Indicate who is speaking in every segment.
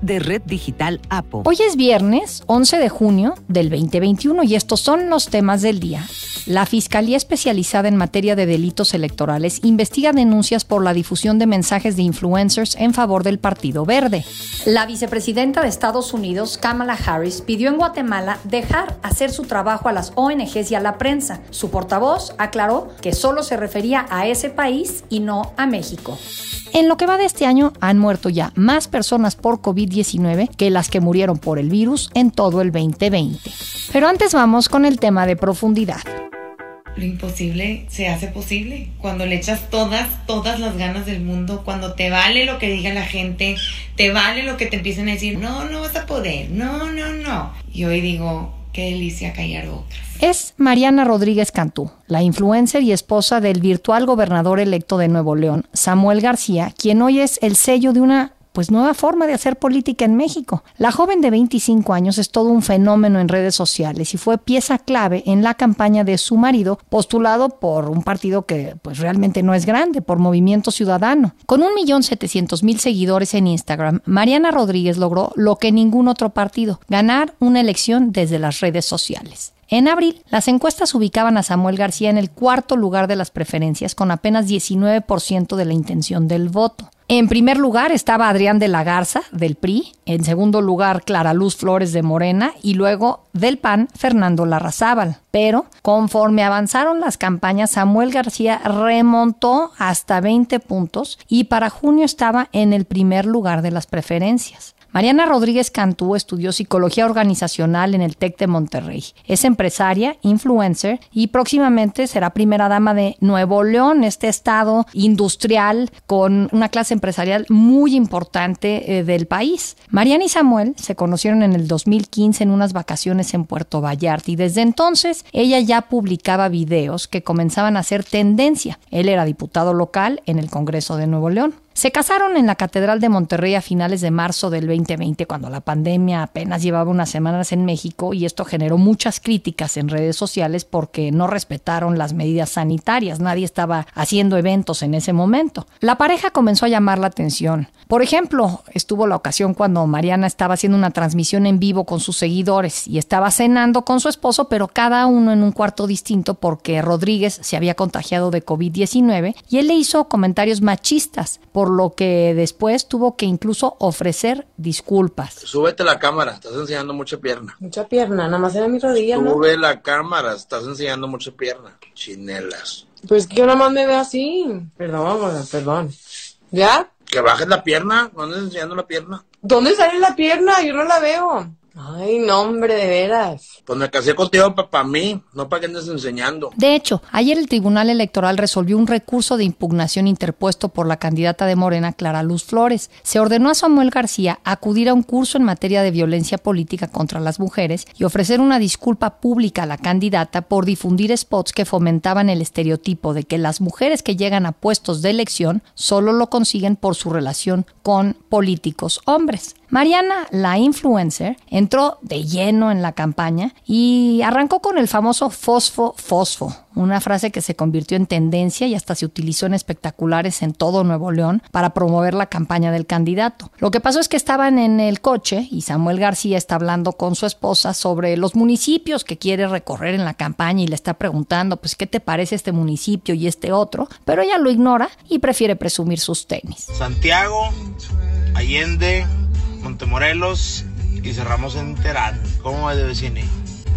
Speaker 1: de Red Digital APO.
Speaker 2: Hoy es viernes 11 de junio del 2021 y estos son los temas del día. La Fiscalía Especializada en Materia de Delitos Electorales investiga denuncias por la difusión de mensajes de influencers en favor del Partido Verde. La vicepresidenta de Estados Unidos, Kamala Harris, pidió en Guatemala dejar hacer su trabajo a las ONGs y a la prensa. Su portavoz aclaró que solo se refería a ese país y no a México. En lo que va de este año han muerto ya más personas por COVID-19 que las que murieron por el virus en todo el 2020. Pero antes vamos con el tema de profundidad
Speaker 3: lo imposible se hace posible. Cuando le echas todas, todas las ganas del mundo, cuando te vale lo que diga la gente, te vale lo que te empiecen a decir, no, no vas a poder, no, no, no. Y hoy digo, qué delicia callar otras.
Speaker 2: Es Mariana Rodríguez Cantú, la influencer y esposa del virtual gobernador electo de Nuevo León, Samuel García, quien hoy es el sello de una pues nueva forma de hacer política en México. La joven de 25 años es todo un fenómeno en redes sociales y fue pieza clave en la campaña de su marido, postulado por un partido que pues realmente no es grande, por Movimiento Ciudadano. Con 1.700.000 seguidores en Instagram, Mariana Rodríguez logró lo que ningún otro partido, ganar una elección desde las redes sociales. En abril, las encuestas ubicaban a Samuel García en el cuarto lugar de las preferencias con apenas 19% de la intención del voto. En primer lugar estaba Adrián de la Garza, del PRI. En segundo lugar, Clara Luz Flores de Morena. Y luego, del PAN, Fernando Larrazábal. Pero, conforme avanzaron las campañas, Samuel García remontó hasta 20 puntos y para junio estaba en el primer lugar de las preferencias. Mariana Rodríguez Cantú estudió psicología organizacional en el TEC de Monterrey. Es empresaria, influencer y próximamente será primera dama de Nuevo León, este estado industrial con una clase empresarial muy importante eh, del país. Mariana y Samuel se conocieron en el 2015 en unas vacaciones en Puerto Vallarta y desde entonces ella ya publicaba videos que comenzaban a ser tendencia. Él era diputado local en el Congreso de Nuevo León. Se casaron en la Catedral de Monterrey a finales de marzo del 2020, cuando la pandemia apenas llevaba unas semanas en México y esto generó muchas críticas en redes sociales porque no respetaron las medidas sanitarias. Nadie estaba haciendo eventos en ese momento. La pareja comenzó a llamar la atención. Por ejemplo, estuvo la ocasión cuando Mariana estaba haciendo una transmisión en vivo con sus seguidores y estaba cenando con su esposo, pero cada uno en un cuarto distinto porque Rodríguez se había contagiado de COVID-19 y él le hizo comentarios machistas lo que después tuvo que incluso ofrecer disculpas.
Speaker 4: Súbete la cámara, estás enseñando mucha pierna.
Speaker 3: Mucha pierna, nada más era mi rodilla,
Speaker 4: Sube la cámara, estás enseñando mucha pierna. Chinelas.
Speaker 3: Pues que yo nada más me veo así. Perdón, perdón. ¿Ya?
Speaker 4: Que bajes la pierna, ¿dónde estás enseñando la pierna?
Speaker 3: ¿Dónde sale la pierna? Yo no la veo. Ay, no, hombre, de veras.
Speaker 4: Pues me casé contigo para mí, no para que andes enseñando.
Speaker 2: De hecho, ayer el Tribunal Electoral resolvió un recurso de impugnación interpuesto por la candidata de Morena, Clara Luz Flores. Se ordenó a Samuel García acudir a un curso en materia de violencia política contra las mujeres y ofrecer una disculpa pública a la candidata por difundir spots que fomentaban el estereotipo de que las mujeres que llegan a puestos de elección solo lo consiguen por su relación con políticos hombres. Mariana, la influencer, entró de lleno en la campaña y arrancó con el famoso fosfo fosfo, una frase que se convirtió en tendencia y hasta se utilizó en espectaculares en todo Nuevo León para promover la campaña del candidato. Lo que pasó es que estaban en el coche y Samuel García está hablando con su esposa sobre los municipios que quiere recorrer en la campaña y le está preguntando, pues, ¿qué te parece este municipio y este otro? Pero ella lo ignora y prefiere presumir sus tenis.
Speaker 4: Santiago, Allende, Montemorelos y cerramos en Terán. ¿Cómo va de vecine?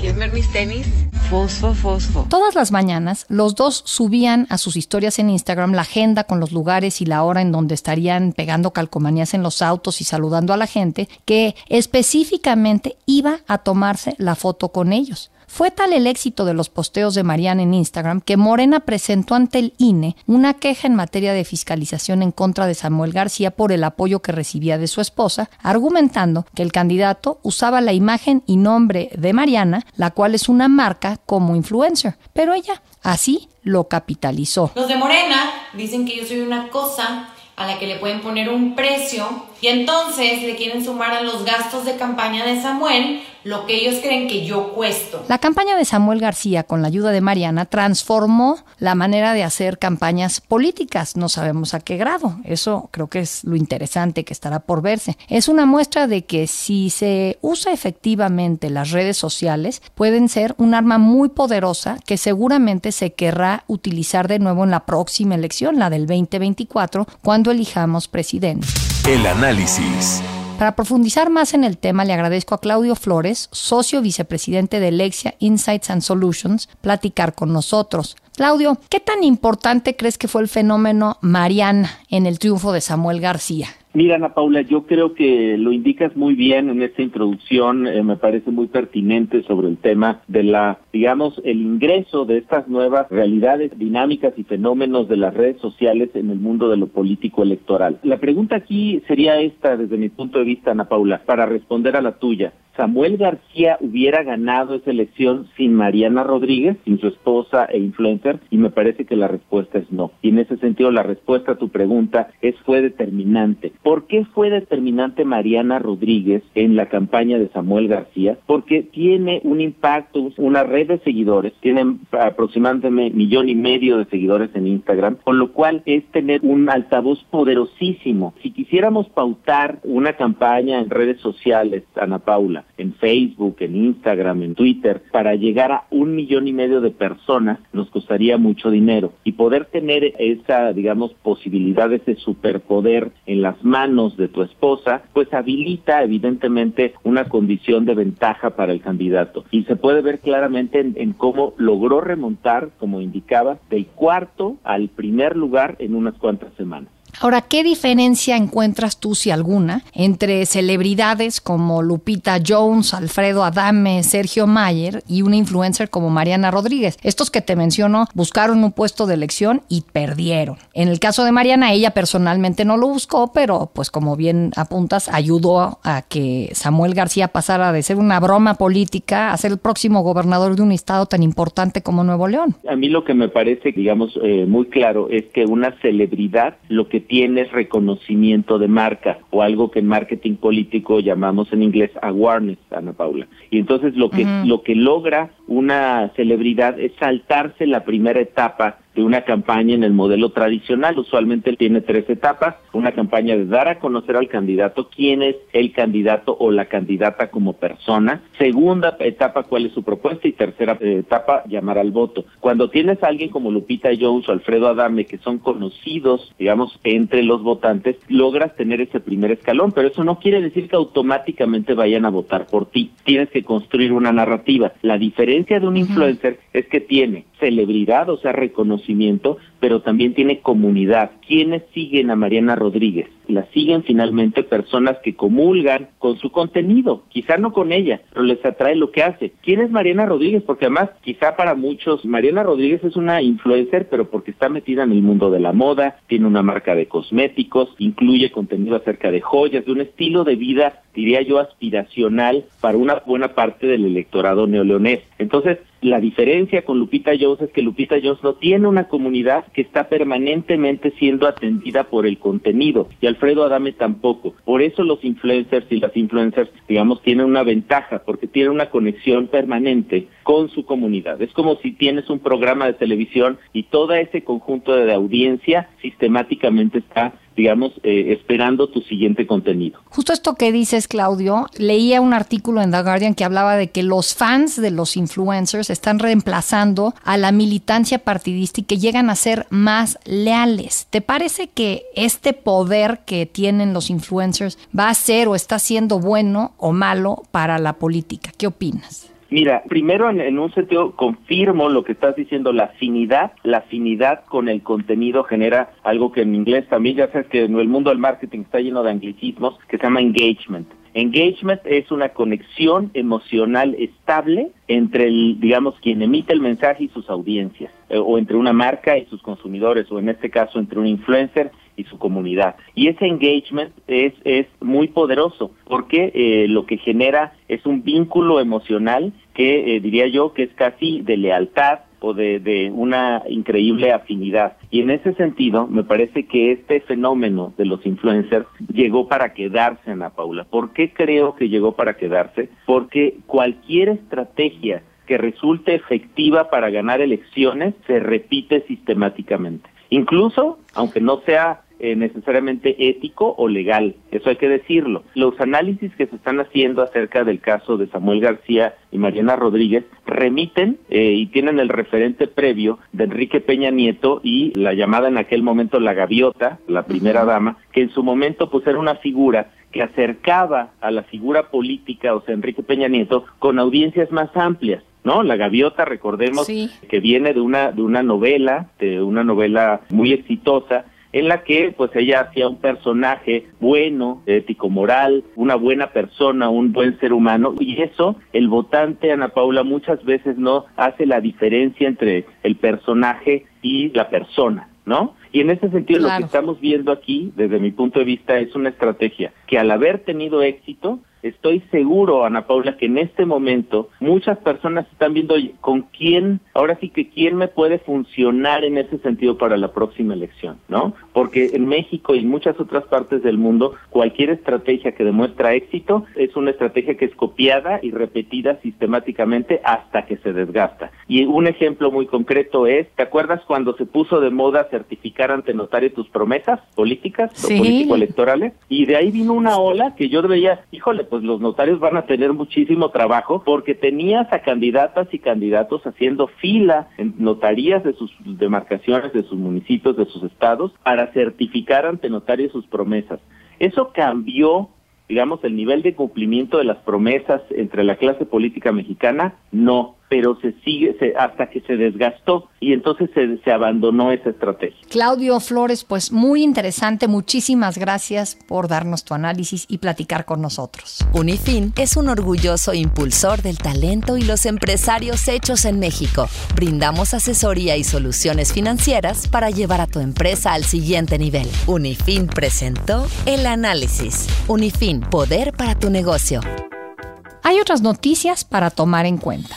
Speaker 3: ¿Quieres ver mis tenis? Fosfo, fosfo.
Speaker 2: Todas las mañanas, los dos subían a sus historias en Instagram la agenda con los lugares y la hora en donde estarían pegando calcomanías en los autos y saludando a la gente que específicamente iba a tomarse la foto con ellos. Fue tal el éxito de los posteos de Mariana en Instagram que Morena presentó ante el INE una queja en materia de fiscalización en contra de Samuel García por el apoyo que recibía de su esposa, argumentando que el candidato usaba la imagen y nombre de Mariana, la cual es una marca como influencer, pero ella así lo capitalizó.
Speaker 3: Los de Morena dicen que yo soy una cosa a la que le pueden poner un precio Y entonces le quieren sumar a los gastos de campaña de Samuel lo que ellos creen que yo cuesto.
Speaker 2: La campaña de Samuel García, con la ayuda de Mariana, transformó la manera de hacer campañas políticas. No sabemos a qué grado. Eso creo que es lo interesante que estará por verse. Es una muestra de que si se usa efectivamente las redes sociales, pueden ser un arma muy poderosa que seguramente se querrá utilizar de nuevo en la próxima elección, la del 2024, cuando elijamos presidente.
Speaker 5: El análisis.
Speaker 2: Para profundizar más en el tema, le agradezco a Claudio Flores, socio vicepresidente de Lexia Insights and Solutions, platicar con nosotros. Claudio, ¿qué tan importante crees que fue el fenómeno Mariana en el triunfo de Samuel García?
Speaker 6: Mira, Ana Paula, yo creo que lo indicas muy bien en esta introducción, eh, me parece muy pertinente sobre el tema de la, digamos, el ingreso de estas nuevas realidades dinámicas y fenómenos de las redes sociales en el mundo de lo político electoral. La pregunta aquí sería esta, desde mi punto de vista, Ana Paula, para responder a la tuya. Samuel García hubiera ganado esa elección sin Mariana Rodríguez, sin su esposa e influencer, y me parece que la respuesta es no. Y en ese sentido la respuesta a tu pregunta es fue determinante. ¿Por qué fue determinante Mariana Rodríguez en la campaña de Samuel García? Porque tiene un impacto, una red de seguidores, tienen aproximadamente millón y medio de seguidores en Instagram, con lo cual es tener un altavoz poderosísimo. Si quisiéramos pautar una campaña en redes sociales, Ana Paula, en Facebook, en Instagram, en Twitter, para llegar a un millón y medio de personas nos costaría mucho dinero. Y poder tener esa, digamos, posibilidad, ese superpoder en las manos de tu esposa, pues habilita evidentemente una condición de ventaja para el candidato. Y se puede ver claramente en, en cómo logró remontar, como indicaba, del cuarto al primer lugar en unas cuantas semanas.
Speaker 2: Ahora, ¿qué diferencia encuentras tú, si alguna, entre celebridades como Lupita Jones, Alfredo Adame, Sergio Mayer y una influencer como Mariana Rodríguez? Estos que te menciono buscaron un puesto de elección y perdieron. En el caso de Mariana, ella personalmente no lo buscó, pero pues como bien apuntas, ayudó a que Samuel García pasara de ser una broma política a ser el próximo gobernador de un estado tan importante como Nuevo León.
Speaker 6: A mí lo que me parece, digamos, eh, muy claro es que una celebridad lo que tienes reconocimiento de marca o algo que en marketing político llamamos en inglés awareness, Ana Paula. Y entonces lo que, lo que logra una celebridad es saltarse la primera etapa de una campaña en el modelo tradicional. Usualmente tiene tres etapas. Una campaña de dar a conocer al candidato quién es el candidato o la candidata como persona. Segunda etapa, cuál es su propuesta. Y tercera etapa, llamar al voto. Cuando tienes a alguien como Lupita Jones o Alfredo Adame, que son conocidos, digamos, entre los votantes, logras tener ese primer escalón. Pero eso no quiere decir que automáticamente vayan a votar por ti. Tienes que construir una narrativa. La diferencia de un influencer es que tiene celebridad, o sea, reconocimiento, pero también tiene comunidad. ¿Quiénes siguen a Mariana Rodríguez? La siguen finalmente personas que comulgan con su contenido, quizá no con ella, pero les atrae lo que hace. ¿Quién es Mariana Rodríguez? Porque además, quizá para muchos, Mariana Rodríguez es una influencer, pero porque está metida en el mundo de la moda, tiene una marca de cosméticos, incluye contenido acerca de joyas, de un estilo de vida, diría yo, aspiracional para una buena parte del electorado neoleonés. Entonces, la diferencia con Lupita Jones es que Lupita Jones no tiene una comunidad que está permanentemente siendo atendida por el contenido y Alfredo Adame tampoco. Por eso los influencers y las influencers, digamos, tienen una ventaja porque tienen una conexión permanente con su comunidad. Es como si tienes un programa de televisión y todo ese conjunto de audiencia sistemáticamente está digamos, eh, esperando tu siguiente contenido.
Speaker 2: Justo esto que dices, Claudio, leía un artículo en The Guardian que hablaba de que los fans de los influencers están reemplazando a la militancia partidista y que llegan a ser más leales. ¿Te parece que este poder que tienen los influencers va a ser o está siendo bueno o malo para la política? ¿Qué opinas?
Speaker 6: Mira, primero en, un sentido confirmo lo que estás diciendo, la afinidad, la afinidad con el contenido genera algo que en inglés también ya sabes que en el mundo del marketing está lleno de anglicismos que se llama engagement. Engagement es una conexión emocional estable entre el, digamos, quien emite el mensaje y sus audiencias, eh, o entre una marca y sus consumidores, o en este caso entre un influencer y su comunidad. Y ese engagement es, es muy poderoso porque eh, lo que genera es un vínculo emocional que eh, diría yo que es casi de lealtad o de, de una increíble afinidad. Y en ese sentido, me parece que este fenómeno de los influencers llegó para quedarse, Ana Paula. ¿Por qué creo que llegó para quedarse? Porque cualquier estrategia que resulte efectiva para ganar elecciones se repite sistemáticamente. Incluso, aunque no sea eh, necesariamente ético o legal, eso hay que decirlo. Los análisis que se están haciendo acerca del caso de Samuel García y Mariana Rodríguez remiten eh, y tienen el referente previo de Enrique Peña Nieto y la llamada en aquel momento la gaviota, la primera dama, que en su momento pues era una figura que acercaba a la figura política, o sea, Enrique Peña Nieto, con audiencias más amplias. ¿no? La gaviota, recordemos que viene de una de una novela, de una novela muy exitosa en la que pues ella hacía un personaje bueno, ético moral, una buena persona, un buen ser humano y eso el votante Ana Paula muchas veces no hace la diferencia entre el personaje y la persona. ¿No? Y en ese sentido lo que estamos viendo aquí, desde mi punto de vista, es una estrategia que al haber tenido éxito, estoy seguro, Ana Paula, que en este momento muchas personas están viendo con quién, ahora sí que quién me puede funcionar en ese sentido para la próxima elección, ¿no? Porque en México y en muchas otras partes del mundo, cualquier estrategia que demuestra éxito es una estrategia que es copiada y repetida sistemáticamente hasta que se desgasta. Y un ejemplo muy concreto es, ¿te acuerdas cuando se puso de moda certificar ante notario tus promesas políticas o político-electorales? Y de ahí vino una ola que yo veía, híjole, pues los notarios van a tener muchísimo trabajo porque tenías a candidatas y candidatos haciendo fila en notarías de sus demarcaciones, de sus municipios, de sus estados, para certificar ante notarios sus promesas. Eso cambió digamos, el nivel de cumplimiento de las promesas entre la clase política mexicana, no pero se sigue hasta que se desgastó y entonces se, se, abandonó esa estrategia.
Speaker 2: Claudio Flores, pues muy interesante, muchísimas gracias por darnos tu análisis y platicar con nosotros.
Speaker 1: Unifin es un orgulloso impulsor del talento y los empresarios hechos en México. Brindamos asesoría y soluciones financieras para llevar a tu empresa al siguiente nivel. Unifin presentó el análisis. Unifin, poder para tu negocio.
Speaker 2: Hay otras noticias para tomar en cuenta.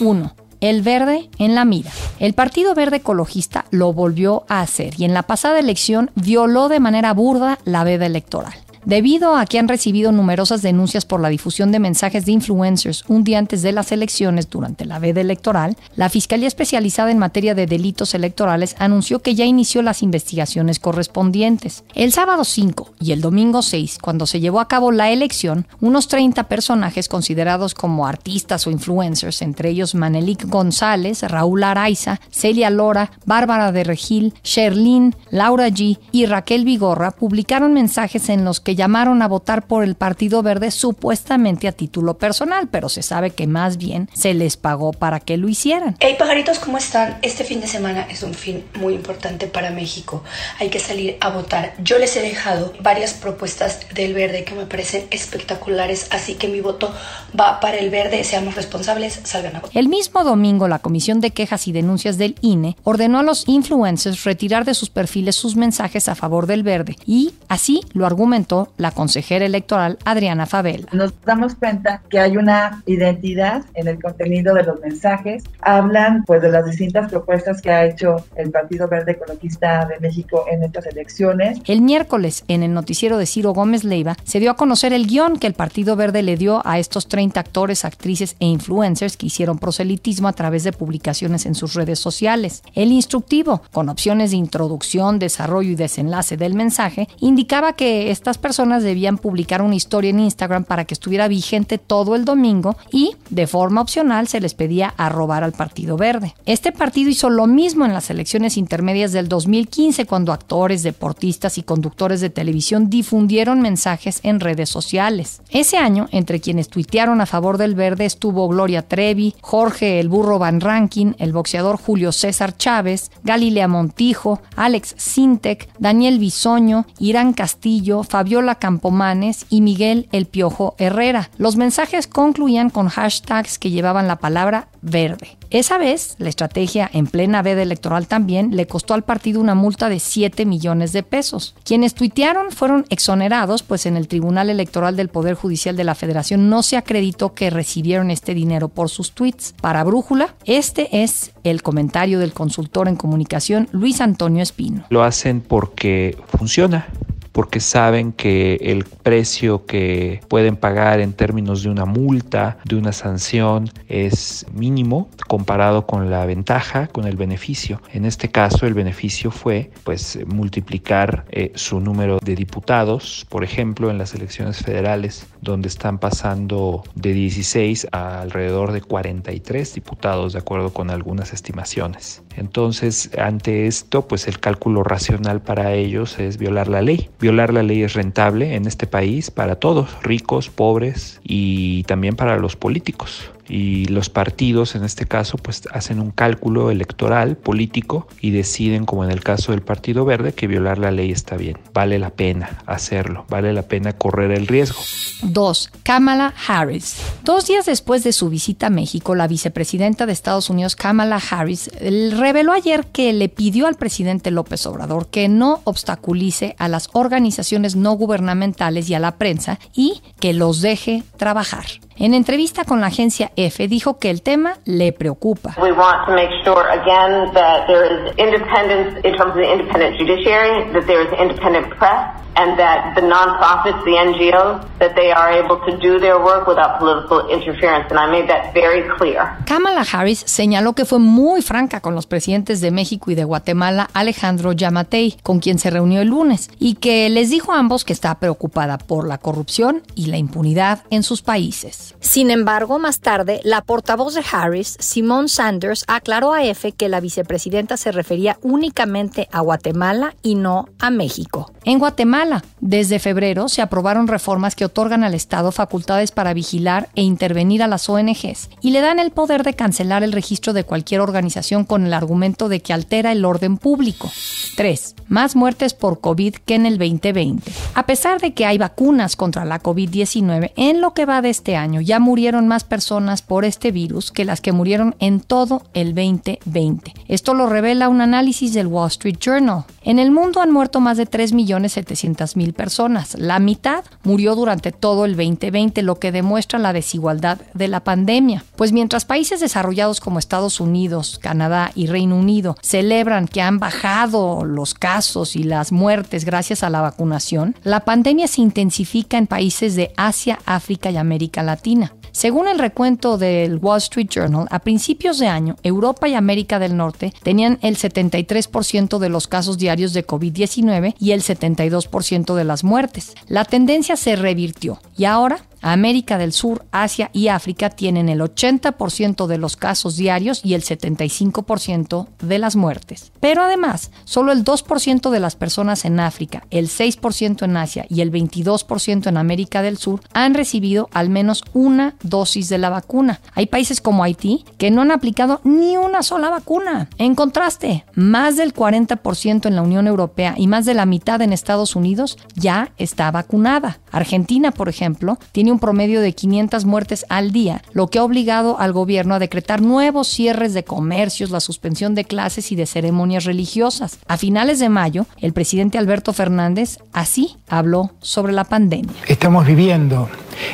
Speaker 2: 1. El verde en la mira. El Partido Verde Ecologista lo volvió a hacer y en la pasada elección violó de manera burda la veda electoral. Debido a que han recibido numerosas denuncias por la difusión de mensajes de influencers un día antes de las elecciones durante la veda electoral, la Fiscalía Especializada en Materia de Delitos Electorales anunció que ya inició las investigaciones correspondientes. El sábado 5 y el domingo 6, cuando se llevó a cabo la elección, unos 30 personajes considerados como artistas o influencers, entre ellos Manelik González, Raúl Araiza, Celia Lora, Bárbara de Regil, Sherlyn, Laura G y Raquel Vigorra, publicaron mensajes en los que llamaron a votar por el Partido Verde supuestamente a título personal, pero se sabe que más bien se les pagó para que lo hicieran.
Speaker 7: Hey pajaritos, ¿cómo están? Este fin de semana es un fin muy importante para México. Hay que salir a votar. Yo les he dejado varias propuestas del verde que me parecen espectaculares, así que mi voto va para el verde. Seamos responsables, salgan a votar.
Speaker 2: El mismo domingo, la Comisión de Quejas y Denuncias del INE ordenó a los influencers retirar de sus perfiles sus mensajes a favor del verde y así lo argumentó la consejera electoral Adriana Fabel.
Speaker 8: Nos damos cuenta que hay una identidad en el contenido de los mensajes. Hablan pues de las distintas propuestas que ha hecho el Partido Verde Ecologista de México en estas elecciones.
Speaker 2: El miércoles, en el noticiero de Ciro Gómez Leiva, se dio a conocer el guion que el Partido Verde le dio a estos 30 actores, actrices e influencers que hicieron proselitismo a través de publicaciones en sus redes sociales. El instructivo, con opciones de introducción, desarrollo y desenlace del mensaje, indicaba que estas personas personas debían publicar una historia en Instagram para que estuviera vigente todo el domingo y, de forma opcional, se les pedía arrobar al Partido Verde. Este partido hizo lo mismo en las elecciones intermedias del 2015 cuando actores, deportistas y conductores de televisión difundieron mensajes en redes sociales. Ese año, entre quienes tuitearon a favor del verde estuvo Gloria Trevi, Jorge el Burro Van Rankin, el boxeador Julio César Chávez, Galilea Montijo, Alex Sintek, Daniel Bisoño, Irán Castillo, Fabiola Fabiola Campomanes y Miguel El Piojo Herrera. Los mensajes concluían con hashtags que llevaban la palabra verde. Esa vez, la estrategia en plena veda electoral también le costó al partido una multa de 7 millones de pesos. Quienes tuitearon fueron exonerados, pues en el Tribunal Electoral del Poder Judicial de la Federación no se acreditó que recibieron este dinero por sus tweets. Para Brújula, este es el comentario del consultor en comunicación Luis Antonio Espino.
Speaker 9: Lo hacen porque funciona porque saben que el precio que pueden pagar en términos de una multa, de una sanción, es mínimo comparado con la ventaja, con el beneficio. En este caso, el beneficio fue pues multiplicar eh, su número de diputados, por ejemplo, en las elecciones federales, donde están pasando de 16 a alrededor de 43 diputados, de acuerdo con algunas estimaciones. Entonces, ante esto, pues el cálculo racional para ellos es violar la ley. Violar la ley es rentable en este país para todos, ricos, pobres y también para los políticos y los partidos en este caso pues hacen un cálculo electoral político y deciden como en el caso del Partido Verde que violar la ley está bien, vale la pena hacerlo, vale la pena correr el riesgo.
Speaker 2: 2. Kamala Harris. Dos días después de su visita a México, la vicepresidenta de Estados Unidos, Kamala Harris, reveló ayer que le pidió al presidente López Obrador que no obstaculice a las organizaciones no gubernamentales y a la prensa y que los deje trabajar. En entrevista con la agencia EFE dijo que el tema le preocupa.
Speaker 10: We want to make sure again that there is independence in terms of the independent judiciary, that there is independent press, and that the nonprofits, the NGOs, that they are able to do their work without political interference. And I made that very clear.
Speaker 2: Kamala Harris señaló que fue muy franca con los presidentes de México y de Guatemala, Alejandro Yamatei, con quien se reunió el lunes, y que les dijo a ambos que está preocupada por la corrupción y la impunidad en sus países. Sin embargo, más tarde, la portavoz de Harris, Simone Sanders, aclaró a EFE que la vicepresidenta se refería únicamente a Guatemala y no a México. En Guatemala, desde febrero se aprobaron reformas que otorgan al Estado facultades para vigilar e intervenir a las ONGs y le dan el poder de cancelar el registro de cualquier organización con el argumento de que altera el orden público. 3. Más muertes por COVID que en el 2020. A pesar de que hay vacunas contra la COVID-19, en lo que va de este año ya murieron más personas por este virus que las que murieron en todo el 2020. Esto lo revela un análisis del Wall Street Journal. En el mundo han muerto más de 3 millones 700.000 personas. La mitad murió durante todo el 2020, lo que demuestra la desigualdad de la pandemia. Pues mientras países desarrollados como Estados Unidos, Canadá y Reino Unido celebran que han bajado los casos y las muertes gracias a la vacunación, la pandemia se intensifica en países de Asia, África y América Latina. Según el recuento del Wall Street Journal, a principios de año, Europa y América del Norte tenían el 73% de los casos diarios de COVID-19 y el 72% de las muertes. La tendencia se revirtió y ahora América del Sur, Asia y África tienen el 80% de los casos diarios y el 75% de las muertes. Pero además, solo el 2% de las personas en África, el 6% en Asia y el 22% en América del Sur han recibido al menos una dosis de la vacuna. Hay países como Haití que no han aplicado ni una sola vacuna. En contraste, más del 40% en la Unión Europea y más de la mitad en Estados Unidos ya está vacunada. Argentina, por ejemplo, tiene un promedio de 500 muertes al día, lo que ha obligado al gobierno a decretar nuevos cierres de comercios, la suspensión de clases y de ceremonias religiosas. A finales de mayo, el presidente Alberto Fernández así habló sobre la pandemia.
Speaker 11: Estamos viviendo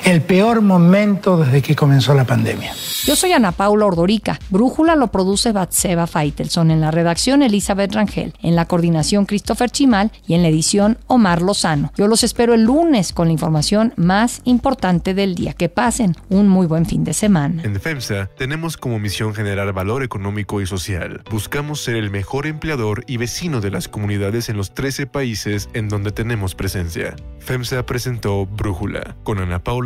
Speaker 11: el peor momento desde que comenzó la pandemia.
Speaker 2: Yo soy Ana Paula Ordorica. Brújula lo produce Batseba Faitelson. En la redacción Elizabeth Rangel. En la coordinación Christopher Chimal. Y en la edición Omar Lozano. Yo los espero el lunes con la información más importante del día. Que pasen un muy buen fin de semana.
Speaker 12: En FEMSA tenemos como misión generar valor económico y social. Buscamos ser el mejor empleador y vecino de las comunidades en los 13 países en donde tenemos presencia. FEMSA presentó Brújula con Ana Paula